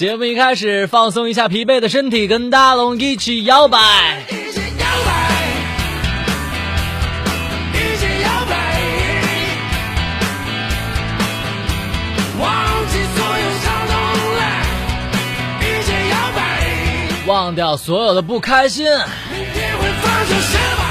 节目一开始，放松一下疲惫的身体，跟大龙一起摇摆。一起摇摆，一起摇摆，忘记所有伤痛了，一起摇摆，忘掉所有的不开心。明天会发生什么？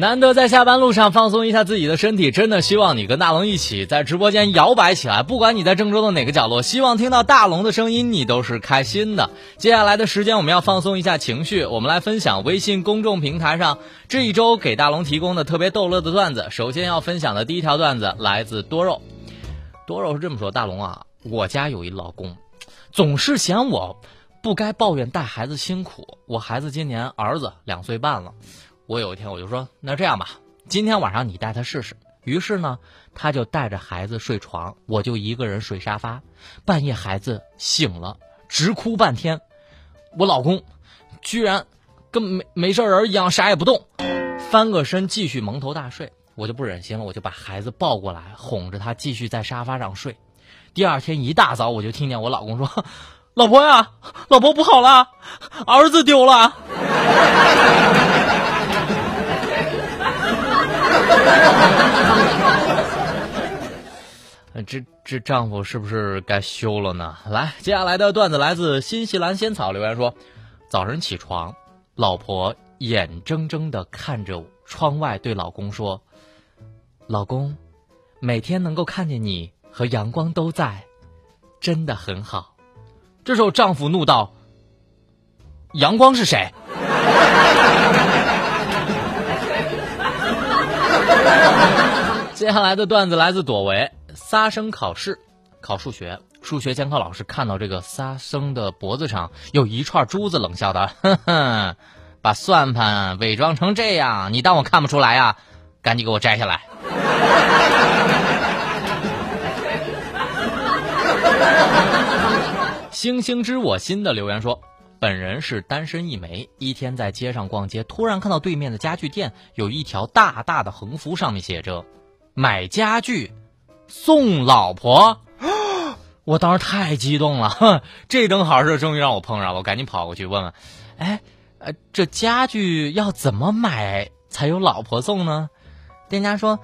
难得在下班路上放松一下自己的身体，真的希望你跟大龙一起在直播间摇摆起来。不管你在郑州的哪个角落，希望听到大龙的声音，你都是开心的。接下来的时间，我们要放松一下情绪，我们来分享微信公众平台上这一周给大龙提供的特别逗乐的段子。首先要分享的第一条段子来自多肉，多肉是这么说：大龙啊，我家有一老公，总是嫌我不该抱怨带孩子辛苦。我孩子今年儿子两岁半了。我有一天我就说，那这样吧，今天晚上你带他试试。于是呢，他就带着孩子睡床，我就一个人睡沙发。半夜孩子醒了，直哭半天，我老公居然跟没没事人一样啥也不动，翻个身继续蒙头大睡。我就不忍心了，我就把孩子抱过来，哄着他继续在沙发上睡。第二天一大早，我就听见我老公说：“ 老婆呀，老婆不好了，儿子丢了。” 这这丈夫是不是该休了呢？来，接下来的段子来自新西兰仙草留言说：早晨起床，老婆眼睁睁的看着窗外，对老公说：“老公，每天能够看见你和阳光都在，真的很好。”这时候丈夫怒道：“阳光是谁？”接下来的段子来自朵维，仨生考试，考数学，数学监考老师看到这个仨生的脖子上有一串珠子，冷笑道：“哼哼，把算盘伪装成这样，你当我看不出来呀？赶紧给我摘下来。”星星知我心的留言说。本人是单身一枚，一天在街上逛街，突然看到对面的家具店有一条大大的横幅，上面写着“买家具送老婆”，我当时太激动了，哼，这等好事终于让我碰上了，我赶紧跑过去问问，哎，呃，这家具要怎么买才有老婆送呢？店家说，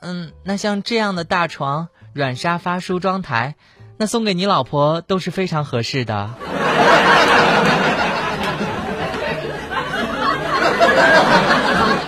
嗯，那像这样的大床、软沙发、梳妆台，那送给你老婆都是非常合适的。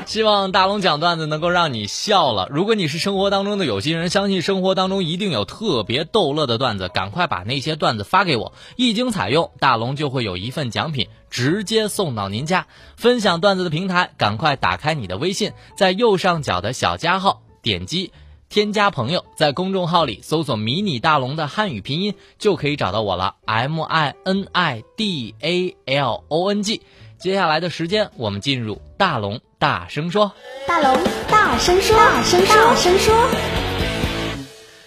希望大龙讲段子能够让你笑了。如果你是生活当中的有心人，相信生活当中一定有特别逗乐的段子，赶快把那些段子发给我，一经采用，大龙就会有一份奖品直接送到您家。分享段子的平台，赶快打开你的微信，在右上角的小加号点击添加朋友，在公众号里搜索“迷你大龙”的汉语拼音，就可以找到我了，M I N I D A L O N G。接下来的时间，我们进入大龙大声说。大龙大声说，大声说，大声说。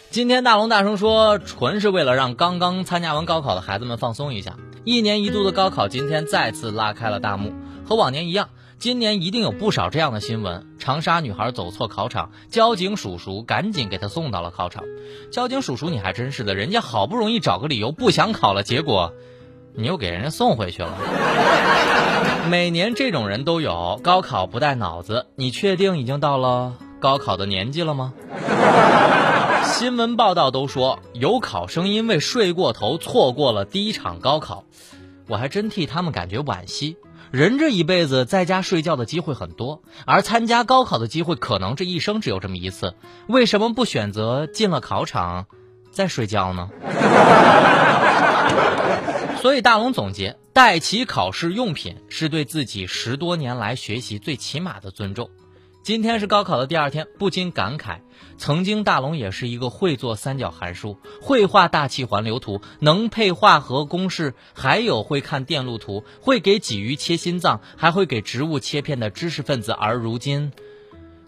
今天大龙大声说，纯是为了让刚刚参加完高考的孩子们放松一下。一年一度的高考今天再次拉开了大幕，和往年一样，今年一定有不少这样的新闻：长沙女孩走错考场，交警叔叔赶紧给她送到了考场。交警叔叔，你还真是的，人家好不容易找个理由不想考了，结果。你又给人家送回去了。每年这种人都有，高考不带脑子。你确定已经到了高考的年纪了吗？新闻报道都说有考生因为睡过头错过了第一场高考，我还真替他们感觉惋惜。人这一辈子在家睡觉的机会很多，而参加高考的机会可能这一生只有这么一次，为什么不选择进了考场再睡觉呢？所以大龙总结，带齐考试用品是对自己十多年来学习最起码的尊重。今天是高考的第二天，不禁感慨，曾经大龙也是一个会做三角函数、会画大气环流图、能配化合公式，还有会看电路图、会给鲫鱼切心脏，还会给植物切片的知识分子。而如今，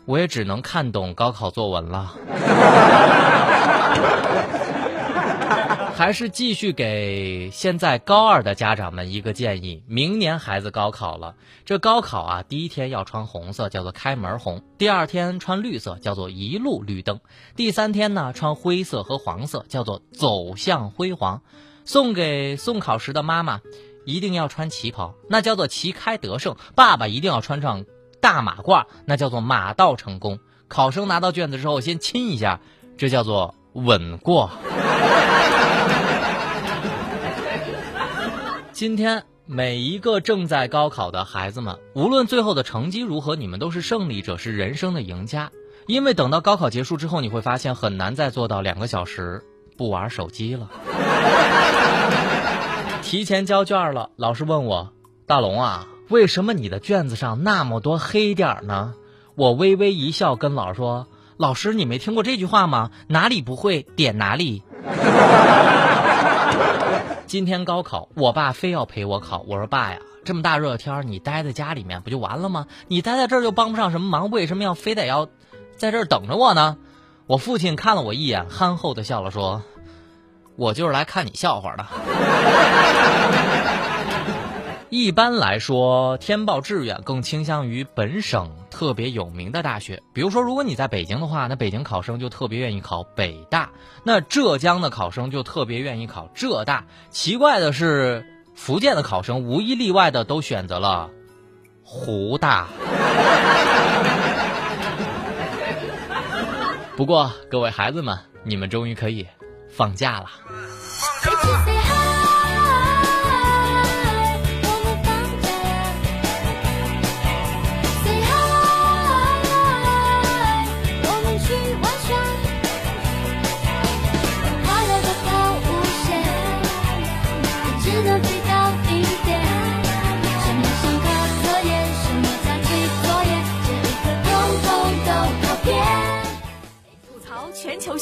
我也只能看懂高考作文了。还是继续给现在高二的家长们一个建议：明年孩子高考了，这高考啊，第一天要穿红色，叫做开门红；第二天穿绿色，叫做一路绿灯；第三天呢，穿灰色和黄色，叫做走向辉煌。送给送考时的妈妈，一定要穿旗袍，那叫做旗开得胜；爸爸一定要穿上大马褂，那叫做马到成功。考生拿到卷子之后，先亲一下，这叫做稳过。今天每一个正在高考的孩子们，无论最后的成绩如何，你们都是胜利者，是人生的赢家。因为等到高考结束之后，你会发现很难再做到两个小时不玩手机了。提前交卷了，老师问我：“大龙啊，为什么你的卷子上那么多黑点儿呢？”我微微一笑，跟老师说：“老师，你没听过这句话吗？哪里不会点哪里。”今天高考，我爸非要陪我考。我说爸呀，这么大热天，你待在家里面不就完了吗？你待在这儿就帮不上什么忙，为什么要非得要在这儿等着我呢？我父亲看了我一眼，憨厚的笑了，说：“我就是来看你笑话的。”一般来说，填报志愿更倾向于本省特别有名的大学。比如说，如果你在北京的话，那北京考生就特别愿意考北大；那浙江的考生就特别愿意考浙大。奇怪的是，福建的考生无一例外的都选择了湖大。不过，各位孩子们，你们终于可以放假了。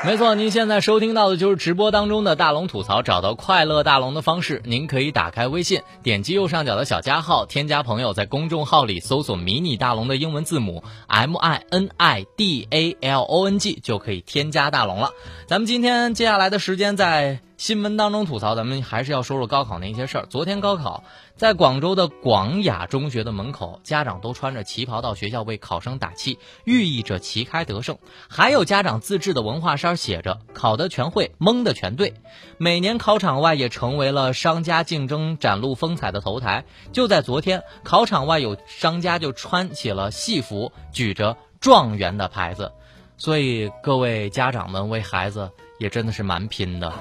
没错，您现在收听到的就是直播当中的大龙吐槽。找到快乐大龙的方式，您可以打开微信，点击右上角的小加号，添加朋友，在公众号里搜索“迷你大龙”的英文字母 M I N I D A L O N G，就可以添加大龙了。咱们今天接下来的时间在。新闻当中吐槽，咱们还是要说说高考那些事儿。昨天高考，在广州的广雅中学的门口，家长都穿着旗袍到学校为考生打气，寓意着旗开得胜。还有家长自制的文化衫，写着“考的全会，蒙的全对”。每年考场外也成为了商家竞争展露风采的头台。就在昨天，考场外有商家就穿起了戏服，举着状元的牌子。所以各位家长们为孩子。也真的是蛮拼的，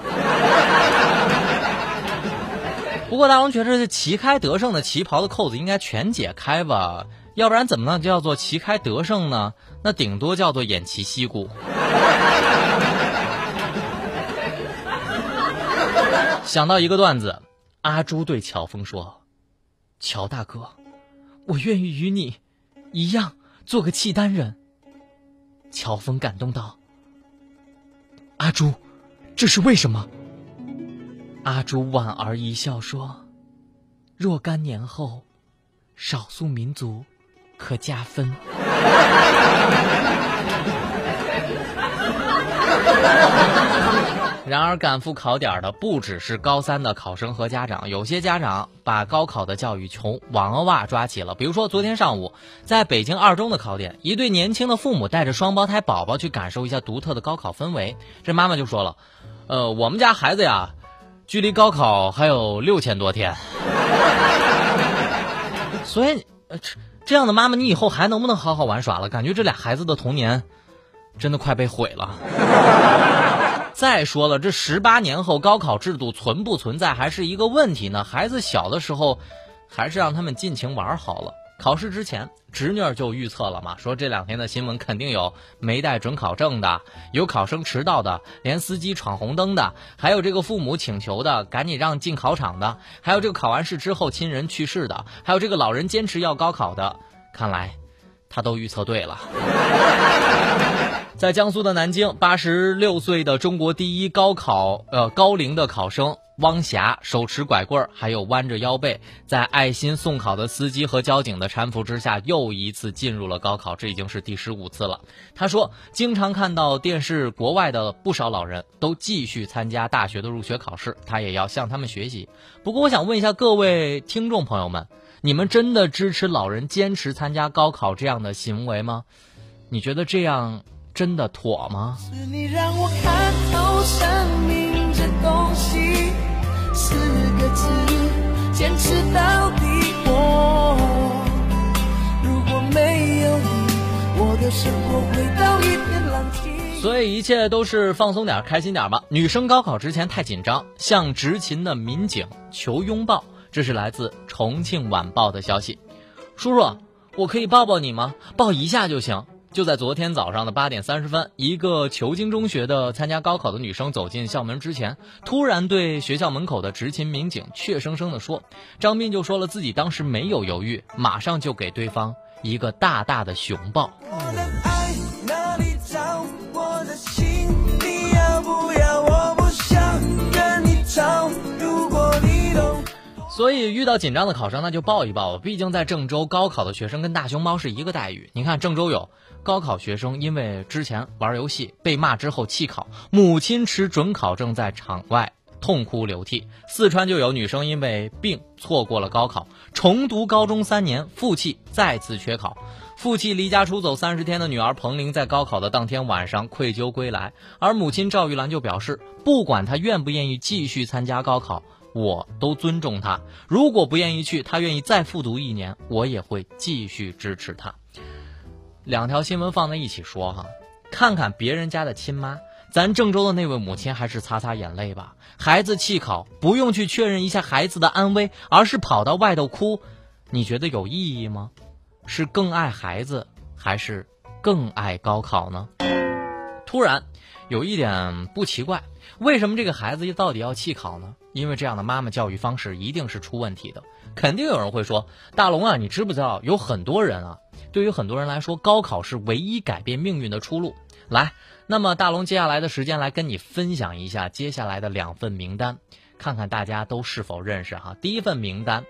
不过大龙觉得这旗开得胜的旗袍的扣子应该全解开吧，要不然怎么能叫做旗开得胜呢？那顶多叫做偃旗息鼓。想到一个段子，阿朱对乔峰说：“乔大哥，我愿意与你一样做个契丹人。”乔峰感动道。阿朱，这是为什么？阿朱莞尔一笑说：“若干年后，少数民族可加分。”然而，赶赴考点的不只是高三的考生和家长，有些家长把高考的教育从娃娃抓起了。比如说，昨天上午，在北京二中的考点，一对年轻的父母带着双胞胎宝宝去感受一下独特的高考氛围。这妈妈就说了：“呃，我们家孩子呀，距离高考还有六千多天。所以，这样的妈妈，你以后还能不能好好玩耍了？感觉这俩孩子的童年，真的快被毁了。”再说了，这十八年后高考制度存不存在还是一个问题呢？孩子小的时候，还是让他们尽情玩好了。考试之前，侄女儿就预测了嘛，说这两天的新闻肯定有没带准考证的，有考生迟到的，连司机闯红灯的，还有这个父母请求的，赶紧让进考场的，还有这个考完试之后亲人去世的，还有这个老人坚持要高考的。看来，他都预测对了。在江苏的南京，八十六岁的中国第一高考呃高龄的考生汪霞，手持拐棍儿，还有弯着腰背，在爱心送考的司机和交警的搀扶之下，又一次进入了高考，这已经是第十五次了。他说，经常看到电视国外的不少老人都继续参加大学的入学考试，他也要向他们学习。不过，我想问一下各位听众朋友们，你们真的支持老人坚持参加高考这样的行为吗？你觉得这样？真的妥吗？是你让我看透生命这东西，坚持到底。我如果没有你，我的生活回到一片狼藉。所以一切都是放松点，开心点吧。女生高考之前太紧张，向执勤的民警求拥抱。这是来自重庆晚报的消息。叔叔，我可以抱抱你吗？抱一下就行。就在昨天早上的八点三十分，一个求精中学的参加高考的女生走进校门之前，突然对学校门口的执勤民警怯生生地说：“张斌就说了自己当时没有犹豫，马上就给对方一个大大的熊抱。”所以遇到紧张的考生，那就抱一抱吧。毕竟在郑州高考的学生跟大熊猫是一个待遇。你看郑州有。高考学生因为之前玩游戏被骂之后弃考，母亲持准考证在场外痛哭流涕。四川就有女生因为病错过了高考，重读高中三年，负气再次缺考。负气离家出走三十天的女儿彭玲在高考的当天晚上愧疚归来，而母亲赵玉兰就表示，不管她愿不愿意继续参加高考，我都尊重他。如果不愿意去，他愿意再复读一年，我也会继续支持他。两条新闻放在一起说哈，看看别人家的亲妈，咱郑州的那位母亲还是擦擦眼泪吧。孩子弃考，不用去确认一下孩子的安危，而是跑到外头哭，你觉得有意义吗？是更爱孩子，还是更爱高考呢？突然，有一点不奇怪，为什么这个孩子到底要弃考呢？因为这样的妈妈教育方式一定是出问题的。肯定有人会说，大龙啊，你知不知道有很多人啊？对于很多人来说，高考是唯一改变命运的出路。来，那么大龙接下来的时间来跟你分享一下接下来的两份名单，看看大家都是否认识哈。第一份名单：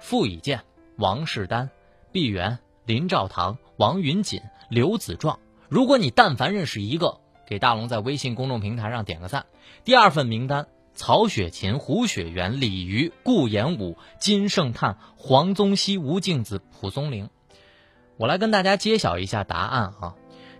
傅以健、王世丹、毕源、林兆堂、王云锦、刘子壮。如果你但凡认识一个，给大龙在微信公众平台上点个赞。第二份名单：曹雪芹、胡雪岩、李渔、顾炎武、金圣叹、黄宗羲、吴敬梓、蒲松龄。我来跟大家揭晓一下答案啊！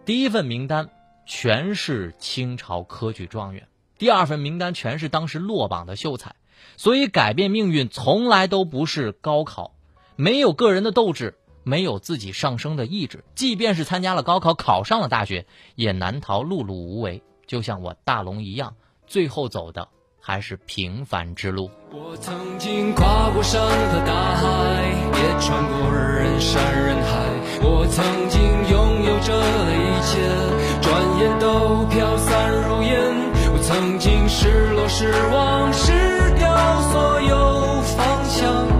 第一份名单全是清朝科举状元，第二份名单全是当时落榜的秀才。所以改变命运从来都不是高考，没有个人的斗志，没有自己上升的意志，即便是参加了高考，考上了大学，也难逃碌碌无为。就像我大龙一样，最后走的还是平凡之路。我曾经跨过山和大海，也穿过人山人海。我曾经拥有着一切，转眼都飘散如烟。我曾经失落、失望、失掉所有方向，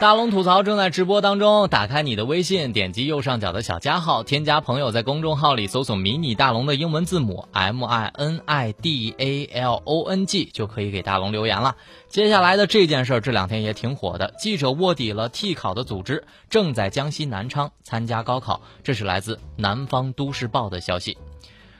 大龙吐槽正在直播当中，打开你的微信，点击右上角的小加号，添加朋友，在公众号里搜索“迷你大龙”的英文字母 M I N I D A L O N G，就可以给大龙留言了。接下来的这件事儿这两天也挺火的，记者卧底了替考的组织，正在江西南昌参加高考。这是来自南方都市报的消息。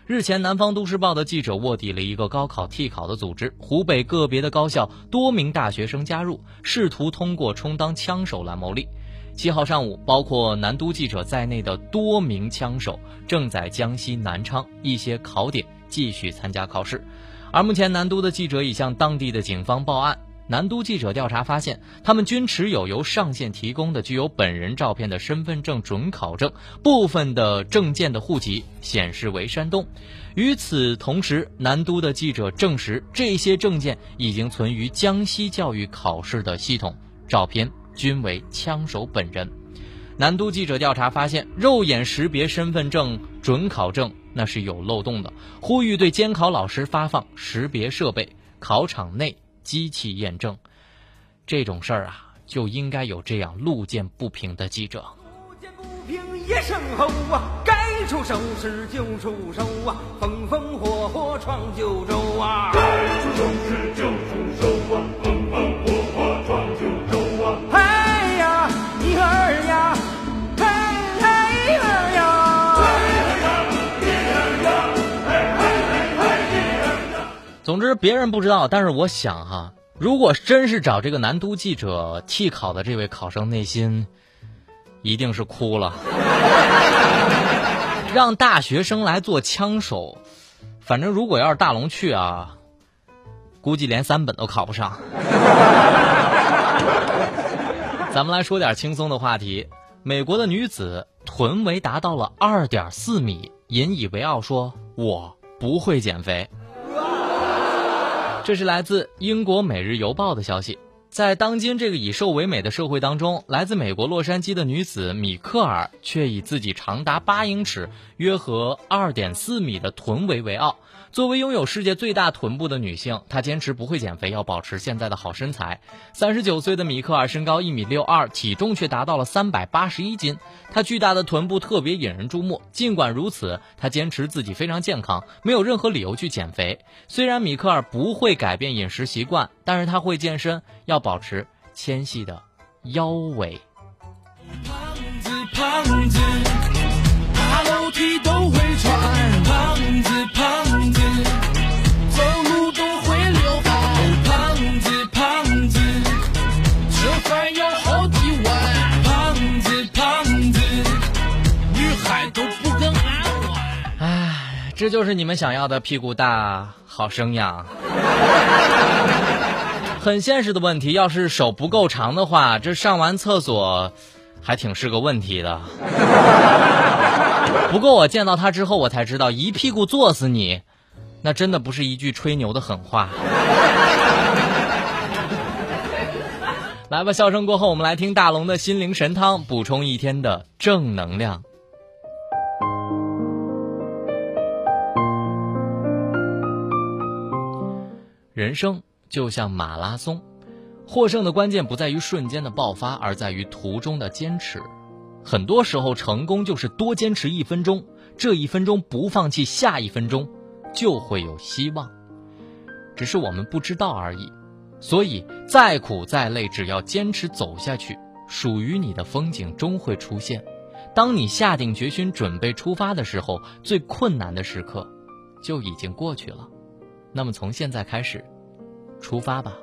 日前，南方都市报的记者卧底了一个高考替考的组织，湖北个别的高校多名大学生加入，试图通过充当枪手来牟利。七号上午，包括南都记者在内的多名枪手正在江西南昌一些考点继续参加考试。而目前，南都的记者已向当地的警方报案。南都记者调查发现，他们均持有由上线提供的具有本人照片的身份证准考证，部分的证件的户籍显示为山东。与此同时，南都的记者证实，这些证件已经存于江西教育考试的系统，照片均为枪手本人。南都记者调查发现，肉眼识别身份证准考证那是有漏洞的，呼吁对监考老师发放识别设备，考场内。机器验证，这种事儿啊，就应该有这样路见不平的记者。路见不平一声吼啊，该出手时就出手啊，风风火火闯九州啊。该出手时就出手啊，总之，别人不知道，但是我想哈，如果真是找这个南都记者替考的这位考生，内心一定是哭了。让大学生来做枪手，反正如果要是大龙去啊，估计连三本都考不上。咱们来说点轻松的话题。美国的女子臀围达到了二点四米，引以为傲说：“我不会减肥。”这是来自英国《每日邮报》的消息。在当今这个以瘦为美的社会当中，来自美国洛杉矶的女子米克尔却以自己长达八英尺、约合二点四米的臀围为傲。作为拥有世界最大臀部的女性，她坚持不会减肥，要保持现在的好身材。三十九岁的米克尔身高一米六二，体重却达到了三百八十一斤。她巨大的臀部特别引人注目。尽管如此，她坚持自己非常健康，没有任何理由去减肥。虽然米克尔不会改变饮食习惯，但是她会健身，要保持纤细的腰围。胖子，胖子，爬楼梯都会穿。胖子，胖子，走路都会溜滑。胖子，胖子，吃饭要好几碗。胖子，胖子，女孩都不跟俺玩。唉，这就是你们想要的屁股大、好生养。很现实的问题，要是手不够长的话，这上完厕所还挺是个问题的。不过我见到他之后，我才知道一屁股坐死你，那真的不是一句吹牛的狠话。来吧，笑声过后，我们来听大龙的心灵神汤，补充一天的正能量。人生就像马拉松，获胜的关键不在于瞬间的爆发，而在于途中的坚持。很多时候，成功就是多坚持一分钟，这一分钟不放弃，下一分钟就会有希望。只是我们不知道而已。所以，再苦再累，只要坚持走下去，属于你的风景终会出现。当你下定决心准备出发的时候，最困难的时刻就已经过去了。那么，从现在开始，出发吧。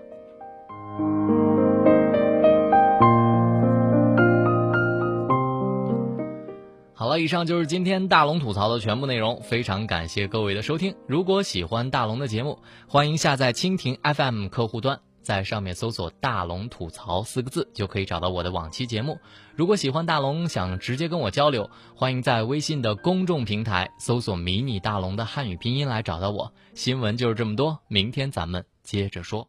好了，以上就是今天大龙吐槽的全部内容，非常感谢各位的收听。如果喜欢大龙的节目，欢迎下载蜻蜓 FM 客户端，在上面搜索“大龙吐槽”四个字，就可以找到我的往期节目。如果喜欢大龙，想直接跟我交流，欢迎在微信的公众平台搜索“迷你大龙”的汉语拼音来找到我。新闻就是这么多，明天咱们接着说。